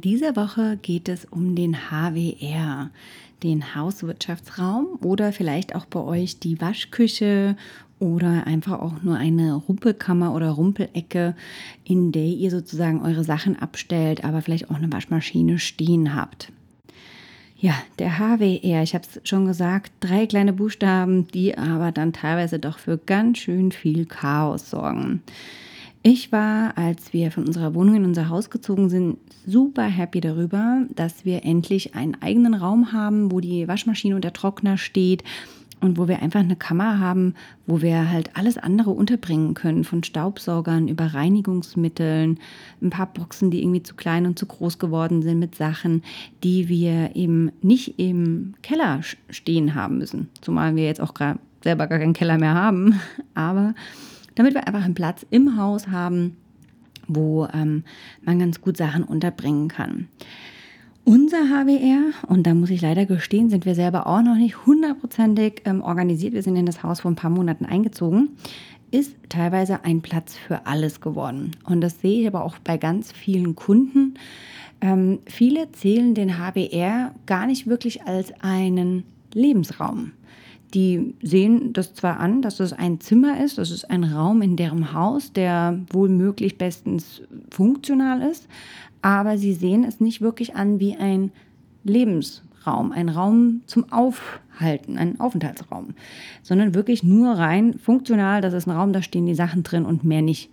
Dieser Woche geht es um den HWR, den Hauswirtschaftsraum oder vielleicht auch bei euch die Waschküche oder einfach auch nur eine Rumpelkammer oder Rumpelecke, in der ihr sozusagen eure Sachen abstellt, aber vielleicht auch eine Waschmaschine stehen habt. Ja, der HWR, ich habe es schon gesagt, drei kleine Buchstaben, die aber dann teilweise doch für ganz schön viel Chaos sorgen. Ich war, als wir von unserer Wohnung in unser Haus gezogen sind, super happy darüber, dass wir endlich einen eigenen Raum haben, wo die Waschmaschine und der Trockner steht und wo wir einfach eine Kammer haben, wo wir halt alles andere unterbringen können, von Staubsaugern über Reinigungsmitteln, ein paar Boxen, die irgendwie zu klein und zu groß geworden sind mit Sachen, die wir eben nicht im Keller stehen haben müssen. Zumal wir jetzt auch selber gar keinen Keller mehr haben, aber damit wir einfach einen Platz im Haus haben, wo ähm, man ganz gut Sachen unterbringen kann. Unser HWR, und da muss ich leider gestehen, sind wir selber auch noch nicht hundertprozentig ähm, organisiert. Wir sind in das Haus vor ein paar Monaten eingezogen. Ist teilweise ein Platz für alles geworden. Und das sehe ich aber auch bei ganz vielen Kunden. Ähm, viele zählen den HWR gar nicht wirklich als einen Lebensraum. Die sehen das zwar an, dass es ein Zimmer ist, das ist ein Raum in deren Haus, der wohl möglich bestens funktional ist, aber sie sehen es nicht wirklich an wie ein Lebensraum, ein Raum zum Aufhalten, ein Aufenthaltsraum, sondern wirklich nur rein funktional, das ist ein Raum, da stehen die Sachen drin und mehr nicht.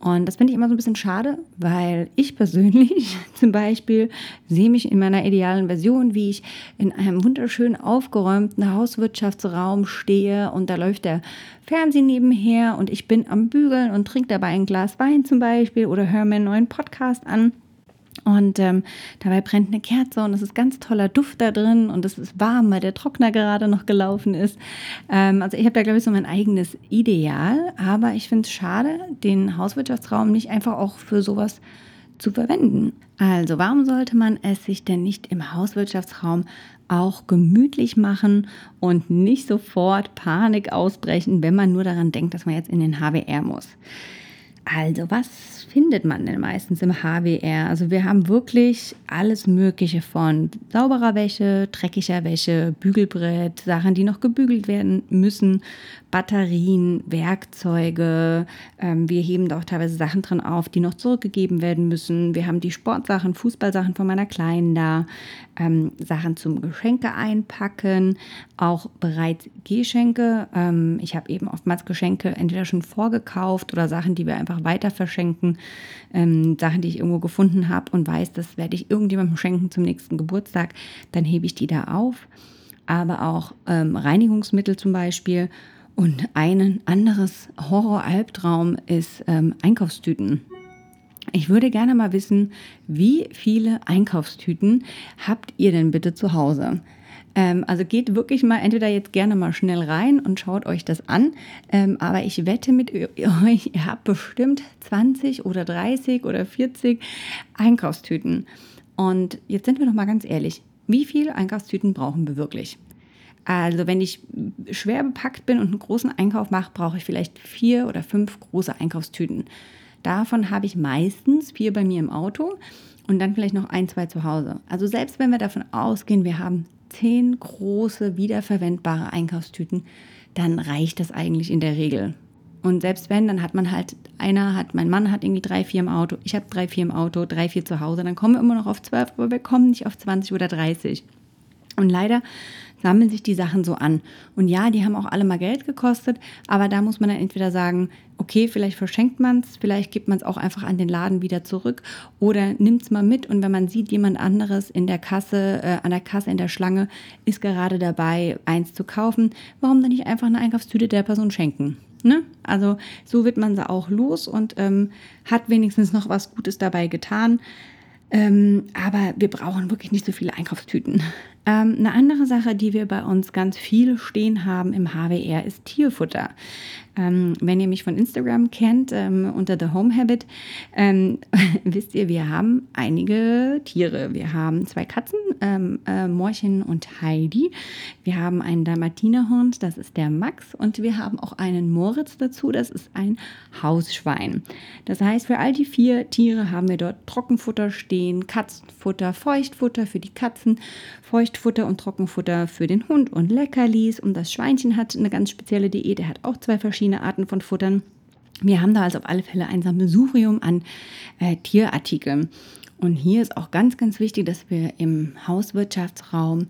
Und das finde ich immer so ein bisschen schade, weil ich persönlich zum Beispiel sehe mich in meiner idealen Version, wie ich in einem wunderschön aufgeräumten Hauswirtschaftsraum stehe und da läuft der Fernsehen nebenher und ich bin am Bügeln und trinke dabei ein Glas Wein zum Beispiel oder höre mir einen neuen Podcast an. Und ähm, dabei brennt eine Kerze und es ist ganz toller Duft da drin und es ist warm, weil der Trockner gerade noch gelaufen ist. Ähm, also ich habe da, glaube ich, so mein eigenes Ideal, aber ich finde es schade, den Hauswirtschaftsraum nicht einfach auch für sowas zu verwenden. Also warum sollte man es sich denn nicht im Hauswirtschaftsraum auch gemütlich machen und nicht sofort Panik ausbrechen, wenn man nur daran denkt, dass man jetzt in den HWR muss? Also, was findet man denn meistens im HWR? Also, wir haben wirklich alles Mögliche von sauberer Wäsche, dreckiger Wäsche, Bügelbrett, Sachen, die noch gebügelt werden müssen, Batterien, Werkzeuge. Ähm, wir heben da auch teilweise Sachen drin auf, die noch zurückgegeben werden müssen. Wir haben die Sportsachen, Fußballsachen von meiner Kleinen da, ähm, Sachen zum Geschenke einpacken, auch bereits Geschenke. Ähm, ich habe eben oftmals Geschenke entweder schon vorgekauft oder Sachen, die wir einfach weiter verschenken. Ähm, Sachen, die ich irgendwo gefunden habe und weiß, das werde ich irgendjemandem schenken zum nächsten Geburtstag. Dann hebe ich die da auf. Aber auch ähm, Reinigungsmittel zum Beispiel und ein anderes Horror-Albtraum ist ähm, Einkaufstüten. Ich würde gerne mal wissen, wie viele Einkaufstüten habt ihr denn bitte zu Hause? Ähm, also geht wirklich mal entweder jetzt gerne mal schnell rein und schaut euch das an. Ähm, aber ich wette mit euch, ihr habt bestimmt 20 oder 30 oder 40 Einkaufstüten. Und jetzt sind wir noch mal ganz ehrlich. Wie viele Einkaufstüten brauchen wir wirklich? Also wenn ich schwer bepackt bin und einen großen Einkauf mache, brauche ich vielleicht vier oder fünf große Einkaufstüten. Davon habe ich meistens vier bei mir im Auto und dann vielleicht noch ein, zwei zu Hause. Also selbst wenn wir davon ausgehen, wir haben zehn große wiederverwendbare Einkaufstüten, dann reicht das eigentlich in der Regel. Und selbst wenn, dann hat man halt, einer hat, mein Mann hat irgendwie drei, vier im Auto, ich habe drei, vier im Auto, drei, vier zu Hause, dann kommen wir immer noch auf zwölf, aber wir kommen nicht auf 20 oder 30. Und leider sammeln sich die Sachen so an. Und ja, die haben auch alle mal Geld gekostet, aber da muss man dann entweder sagen, okay, vielleicht verschenkt man es, vielleicht gibt man es auch einfach an den Laden wieder zurück oder nimmt es mal mit und wenn man sieht, jemand anderes in der Kasse, äh, an der Kasse in der Schlange ist gerade dabei, eins zu kaufen, warum dann nicht einfach eine Einkaufstüte der Person schenken? Ne? Also so wird man sie auch los und ähm, hat wenigstens noch was Gutes dabei getan. Ähm, aber wir brauchen wirklich nicht so viele Einkaufstüten. Ähm, eine andere Sache, die wir bei uns ganz viel stehen haben im HWR, ist Tierfutter. Ähm, wenn ihr mich von Instagram kennt, ähm, unter The Home Habit, wisst ihr, wir haben einige Tiere. Wir haben zwei Katzen, äh, Morchen und Heidi. Wir haben einen Dalmatinerhund, das ist der Max. Und wir haben auch einen Moritz dazu, das ist ein Hausschwein. Das heißt, für all die vier Tiere haben wir dort Trockenfutter stehen, Katzenfutter, Feuchtfutter für die Katzen, Feuchtfutter und Trockenfutter für den Hund und Leckerlis. Und das Schweinchen hat eine ganz spezielle Diät, der hat auch zwei verschiedene verschiedene Arten von Futtern. Wir haben da also auf alle Fälle ein Sammelsurium an äh, Tierartikeln. Und hier ist auch ganz, ganz wichtig, dass wir im Hauswirtschaftsraum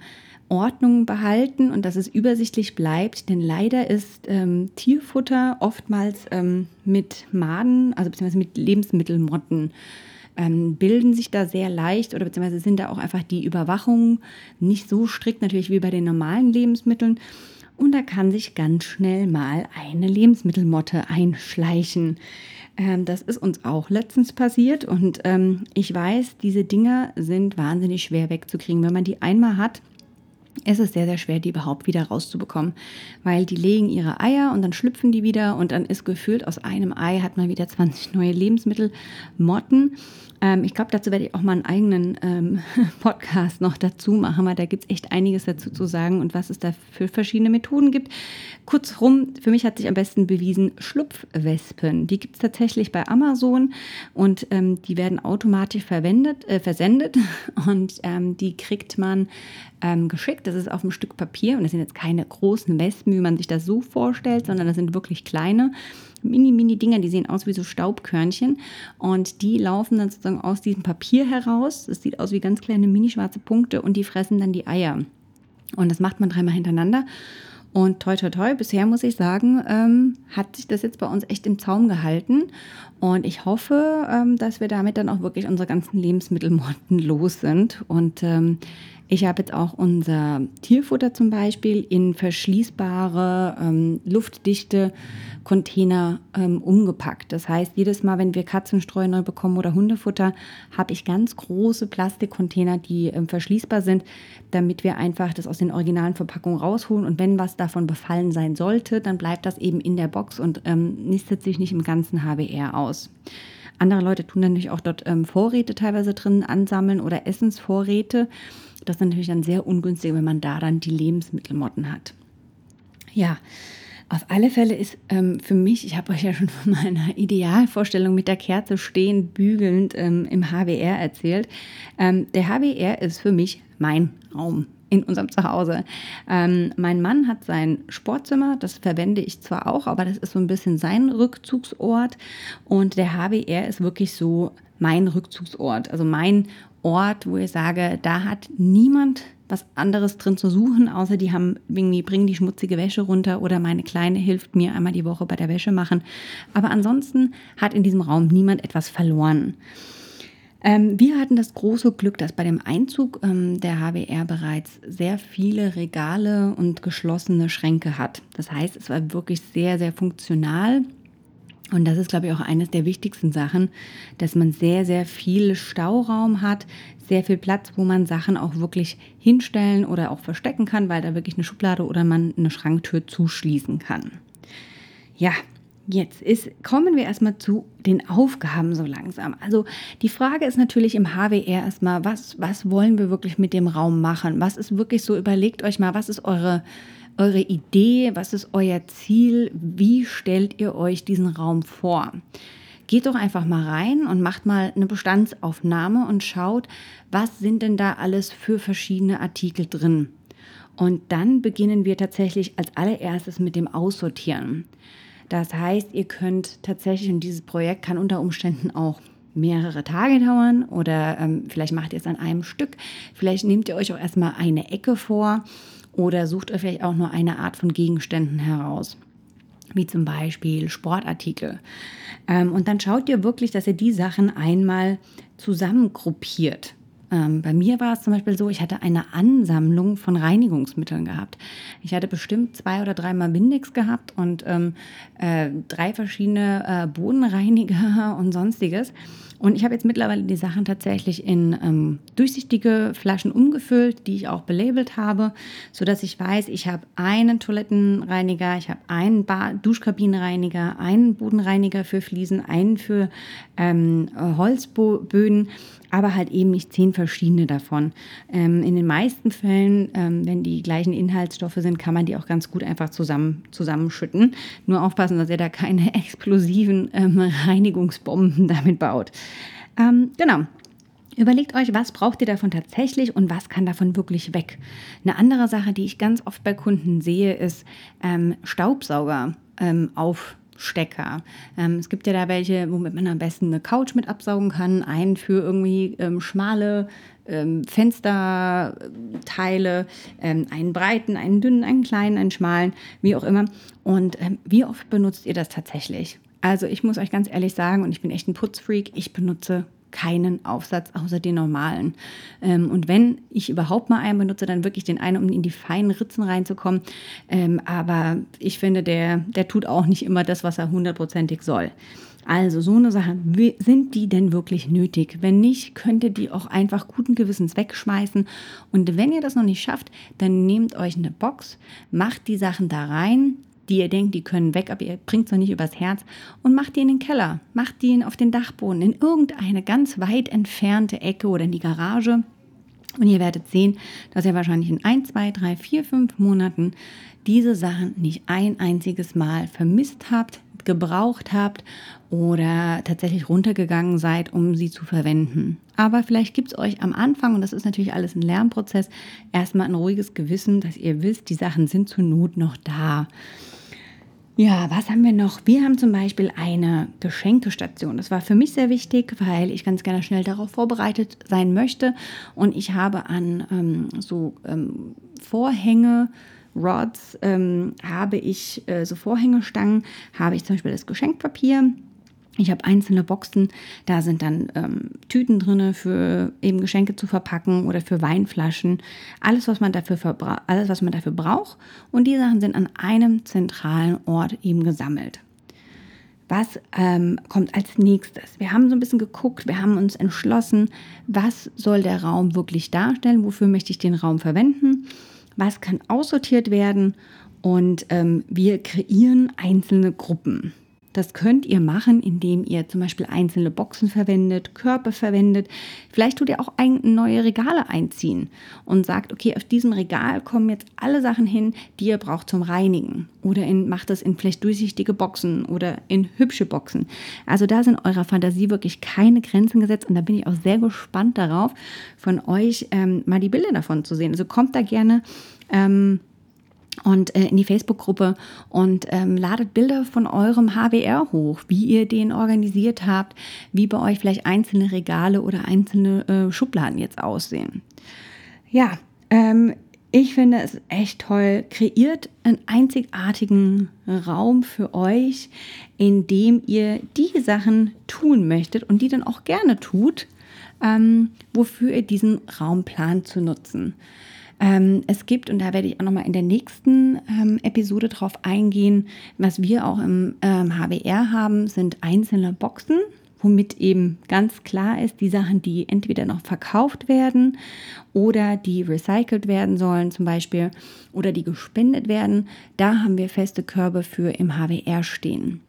Ordnung behalten und dass es übersichtlich bleibt, denn leider ist ähm, Tierfutter oftmals ähm, mit Maden, also beziehungsweise mit Lebensmittelmotten ähm, bilden sich da sehr leicht oder beziehungsweise sind da auch einfach die Überwachungen nicht so strikt natürlich wie bei den normalen Lebensmitteln und da kann sich ganz schnell mal eine Lebensmittelmotte einschleichen. Ähm, das ist uns auch letztens passiert und ähm, ich weiß, diese Dinger sind wahnsinnig schwer wegzukriegen. Wenn man die einmal hat, ist es sehr, sehr schwer, die überhaupt wieder rauszubekommen, weil die legen ihre Eier und dann schlüpfen die wieder und dann ist gefühlt aus einem Ei hat man wieder 20 neue Lebensmittelmotten. Ähm, ich glaube, dazu werde ich auch mal einen eigenen ähm, Podcast noch dazu machen, weil da gibt es echt einiges dazu zu sagen und was es da für verschiedene Methoden gibt. Kurzum, für mich hat sich am besten bewiesen, Schlupfwespen. Die gibt es tatsächlich bei Amazon und ähm, die werden automatisch verwendet, äh, versendet und ähm, die kriegt man ähm, geschickt. Das ist auf einem Stück Papier und das sind jetzt keine großen Wespen, wie man sich das so vorstellt, sondern das sind wirklich kleine mini, mini Dinger, die sehen aus wie so Staubkörnchen und die laufen dann sozusagen aus diesem Papier heraus. Das sieht aus wie ganz kleine mini schwarze Punkte und die fressen dann die Eier. Und das macht man dreimal hintereinander. Und toi, toi, toi, bisher muss ich sagen, ähm, hat sich das jetzt bei uns echt im Zaum gehalten. Und ich hoffe, ähm, dass wir damit dann auch wirklich unsere ganzen Lebensmittelmotten los sind. Und ähm, ich habe jetzt auch unser Tierfutter zum Beispiel in verschließbare, ähm, luftdichte Container ähm, umgepackt. Das heißt, jedes Mal, wenn wir Katzenstreu neu bekommen oder Hundefutter, habe ich ganz große Plastikcontainer, die ähm, verschließbar sind, damit wir einfach das aus den originalen Verpackungen rausholen. Und wenn was davon befallen sein sollte, dann bleibt das eben in der Box und ähm, nistet sich nicht im ganzen HBR aus. Andere Leute tun natürlich auch dort ähm, Vorräte teilweise drin ansammeln oder Essensvorräte. Das ist natürlich dann sehr ungünstig, wenn man da dann die Lebensmittelmotten hat. Ja, auf alle Fälle ist ähm, für mich, ich habe euch ja schon von meiner Idealvorstellung mit der Kerze stehend, bügelnd ähm, im HWR erzählt. Ähm, der HWR ist für mich mein Raum in unserem Zuhause. Ähm, mein Mann hat sein Sportzimmer, das verwende ich zwar auch, aber das ist so ein bisschen sein Rückzugsort. Und der HWR ist wirklich so mein Rückzugsort, also mein Ort, wo ich sage, da hat niemand was anderes drin zu suchen, außer die haben irgendwie bringen die schmutzige Wäsche runter oder meine Kleine hilft mir einmal die Woche bei der Wäsche machen. Aber ansonsten hat in diesem Raum niemand etwas verloren. Ähm, wir hatten das große Glück, dass bei dem Einzug ähm, der HWR bereits sehr viele Regale und geschlossene Schränke hat. Das heißt, es war wirklich sehr, sehr funktional. Und das ist, glaube ich, auch eines der wichtigsten Sachen, dass man sehr, sehr viel Stauraum hat, sehr viel Platz, wo man Sachen auch wirklich hinstellen oder auch verstecken kann, weil da wirklich eine Schublade oder man eine Schranktür zuschließen kann. Ja, Jetzt ist, kommen wir erstmal zu den Aufgaben so langsam. Also die Frage ist natürlich im HWR erstmal, was, was wollen wir wirklich mit dem Raum machen? Was ist wirklich so, überlegt euch mal, was ist eure eure Idee? Was ist euer Ziel? Wie stellt ihr euch diesen Raum vor? Geht doch einfach mal rein und macht mal eine Bestandsaufnahme und schaut, was sind denn da alles für verschiedene Artikel drin. Und dann beginnen wir tatsächlich als allererstes mit dem Aussortieren. Das heißt, ihr könnt tatsächlich, und dieses Projekt kann unter Umständen auch mehrere Tage dauern oder ähm, vielleicht macht ihr es an einem Stück. Vielleicht nehmt ihr euch auch erstmal eine Ecke vor oder sucht euch vielleicht auch nur eine Art von Gegenständen heraus, wie zum Beispiel Sportartikel. Ähm, und dann schaut ihr wirklich, dass ihr die Sachen einmal zusammengruppiert. Ähm, bei mir war es zum Beispiel so, ich hatte eine Ansammlung von Reinigungsmitteln gehabt. Ich hatte bestimmt zwei oder dreimal Windex gehabt und ähm, äh, drei verschiedene äh, Bodenreiniger und sonstiges. Und ich habe jetzt mittlerweile die Sachen tatsächlich in ähm, durchsichtige Flaschen umgefüllt, die ich auch belabelt habe, sodass ich weiß, ich habe einen Toilettenreiniger, ich habe einen Duschkabinenreiniger, einen Bodenreiniger für Fliesen, einen für ähm, Holzböden aber halt eben nicht zehn verschiedene davon. Ähm, in den meisten Fällen, ähm, wenn die gleichen Inhaltsstoffe sind, kann man die auch ganz gut einfach zusammen, zusammenschütten. Nur aufpassen, dass ihr da keine explosiven ähm, Reinigungsbomben damit baut. Ähm, genau. Überlegt euch, was braucht ihr davon tatsächlich und was kann davon wirklich weg. Eine andere Sache, die ich ganz oft bei Kunden sehe, ist ähm, Staubsauger ähm, auf Stecker. Ähm, es gibt ja da welche, womit man am besten eine Couch mit absaugen kann, einen für irgendwie ähm, schmale ähm, Fensterteile, ähm, einen breiten, einen dünnen, einen kleinen, einen schmalen, wie auch immer. Und ähm, wie oft benutzt ihr das tatsächlich? Also ich muss euch ganz ehrlich sagen, und ich bin echt ein Putzfreak, ich benutze keinen Aufsatz außer den normalen. Ähm, und wenn ich überhaupt mal einen benutze, dann wirklich den einen, um in die feinen Ritzen reinzukommen. Ähm, aber ich finde, der, der tut auch nicht immer das, was er hundertprozentig soll. Also so eine Sache, sind die denn wirklich nötig? Wenn nicht, könnt ihr die auch einfach guten Gewissens wegschmeißen. Und wenn ihr das noch nicht schafft, dann nehmt euch eine Box, macht die Sachen da rein, die ihr denkt, die können weg, aber ihr bringt es noch nicht übers Herz und macht die in den Keller, macht die auf den Dachboden, in irgendeine ganz weit entfernte Ecke oder in die Garage. Und ihr werdet sehen, dass ihr wahrscheinlich in ein, zwei, drei, vier, fünf Monaten diese Sachen nicht ein einziges Mal vermisst habt, gebraucht habt oder tatsächlich runtergegangen seid, um sie zu verwenden. Aber vielleicht gibt es euch am Anfang, und das ist natürlich alles ein Lernprozess, erstmal ein ruhiges Gewissen, dass ihr wisst, die Sachen sind zur Not noch da. Ja, was haben wir noch? Wir haben zum Beispiel eine Geschenkestation. Das war für mich sehr wichtig, weil ich ganz gerne schnell darauf vorbereitet sein möchte. Und ich habe an ähm, so ähm, Vorhänge, Rods, ähm, habe ich äh, so Vorhängestangen, habe ich zum Beispiel das Geschenkpapier ich habe einzelne Boxen, da sind dann ähm, Tüten drin für eben Geschenke zu verpacken oder für Weinflaschen. Alles, was man dafür, alles, was man dafür braucht. Und die Sachen sind an einem zentralen Ort eben gesammelt. Was ähm, kommt als nächstes? Wir haben so ein bisschen geguckt, wir haben uns entschlossen, was soll der Raum wirklich darstellen, wofür möchte ich den Raum verwenden, was kann aussortiert werden und ähm, wir kreieren einzelne Gruppen. Das könnt ihr machen, indem ihr zum Beispiel einzelne Boxen verwendet, Körper verwendet. Vielleicht tut ihr auch ein, neue Regale einziehen und sagt, okay, auf diesem Regal kommen jetzt alle Sachen hin, die ihr braucht zum Reinigen. Oder in, macht das in vielleicht durchsichtige Boxen oder in hübsche Boxen. Also da sind eurer Fantasie wirklich keine Grenzen gesetzt und da bin ich auch sehr gespannt darauf, von euch ähm, mal die Bilder davon zu sehen. Also kommt da gerne. Ähm, und äh, in die Facebook-Gruppe und ähm, ladet Bilder von eurem HWR hoch, wie ihr den organisiert habt, wie bei euch vielleicht einzelne Regale oder einzelne äh, Schubladen jetzt aussehen. Ja, ähm, ich finde es echt toll. Kreiert einen einzigartigen Raum für euch, in dem ihr die Sachen tun möchtet und die dann auch gerne tut, ähm, wofür ihr diesen Raum plant zu nutzen. Ähm, es gibt, und da werde ich auch nochmal in der nächsten ähm, Episode drauf eingehen, was wir auch im ähm, HWR haben, sind einzelne Boxen, womit eben ganz klar ist, die Sachen, die entweder noch verkauft werden oder die recycelt werden sollen zum Beispiel oder die gespendet werden, da haben wir feste Körbe für im HWR stehen.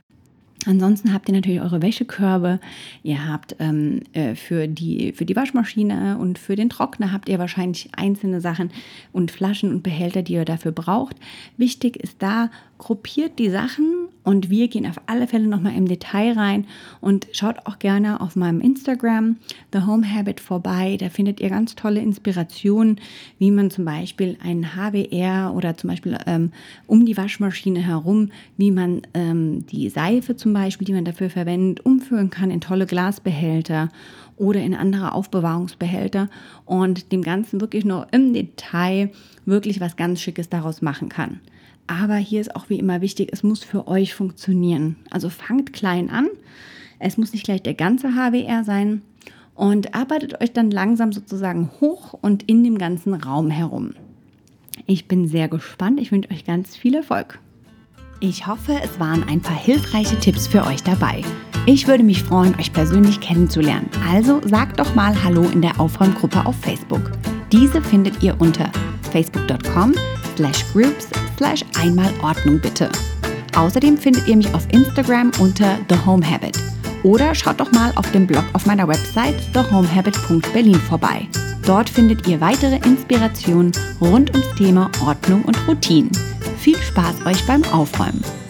Ansonsten habt ihr natürlich eure Wäschekörbe. Ihr habt ähm, äh, für, die, für die Waschmaschine und für den Trockner habt ihr wahrscheinlich einzelne Sachen und Flaschen und Behälter, die ihr dafür braucht. Wichtig ist da, gruppiert die Sachen und wir gehen auf alle Fälle nochmal im Detail rein und schaut auch gerne auf meinem Instagram The Home Habit vorbei. Da findet ihr ganz tolle Inspirationen, wie man zum Beispiel ein HWR oder zum Beispiel ähm, um die Waschmaschine herum, wie man ähm, die Seife zum Beispiel, die man dafür verwendet, umfüllen kann in tolle Glasbehälter oder in andere Aufbewahrungsbehälter und dem Ganzen wirklich noch im Detail wirklich was ganz Schickes daraus machen kann. Aber hier ist auch wie immer wichtig, es muss für euch funktionieren. Also fangt klein an. Es muss nicht gleich der ganze HWR sein. und arbeitet euch dann langsam sozusagen hoch und in dem ganzen Raum herum. Ich bin sehr gespannt. Ich wünsche euch ganz viel Erfolg. Ich hoffe, es waren ein paar hilfreiche Tipps für euch dabei. Ich würde mich freuen, euch persönlich kennenzulernen. Also sagt doch mal Hallo in der Aufräumgruppe auf Facebook. Diese findet ihr unter facebook.com slash groups slash einmal Ordnung bitte. Außerdem findet ihr mich auf Instagram unter The Home Habit. Oder schaut doch mal auf dem Blog auf meiner Website thehomehabit.berlin vorbei. Dort findet ihr weitere Inspirationen rund ums Thema Ordnung und Routine. Viel Spaß euch beim Aufräumen!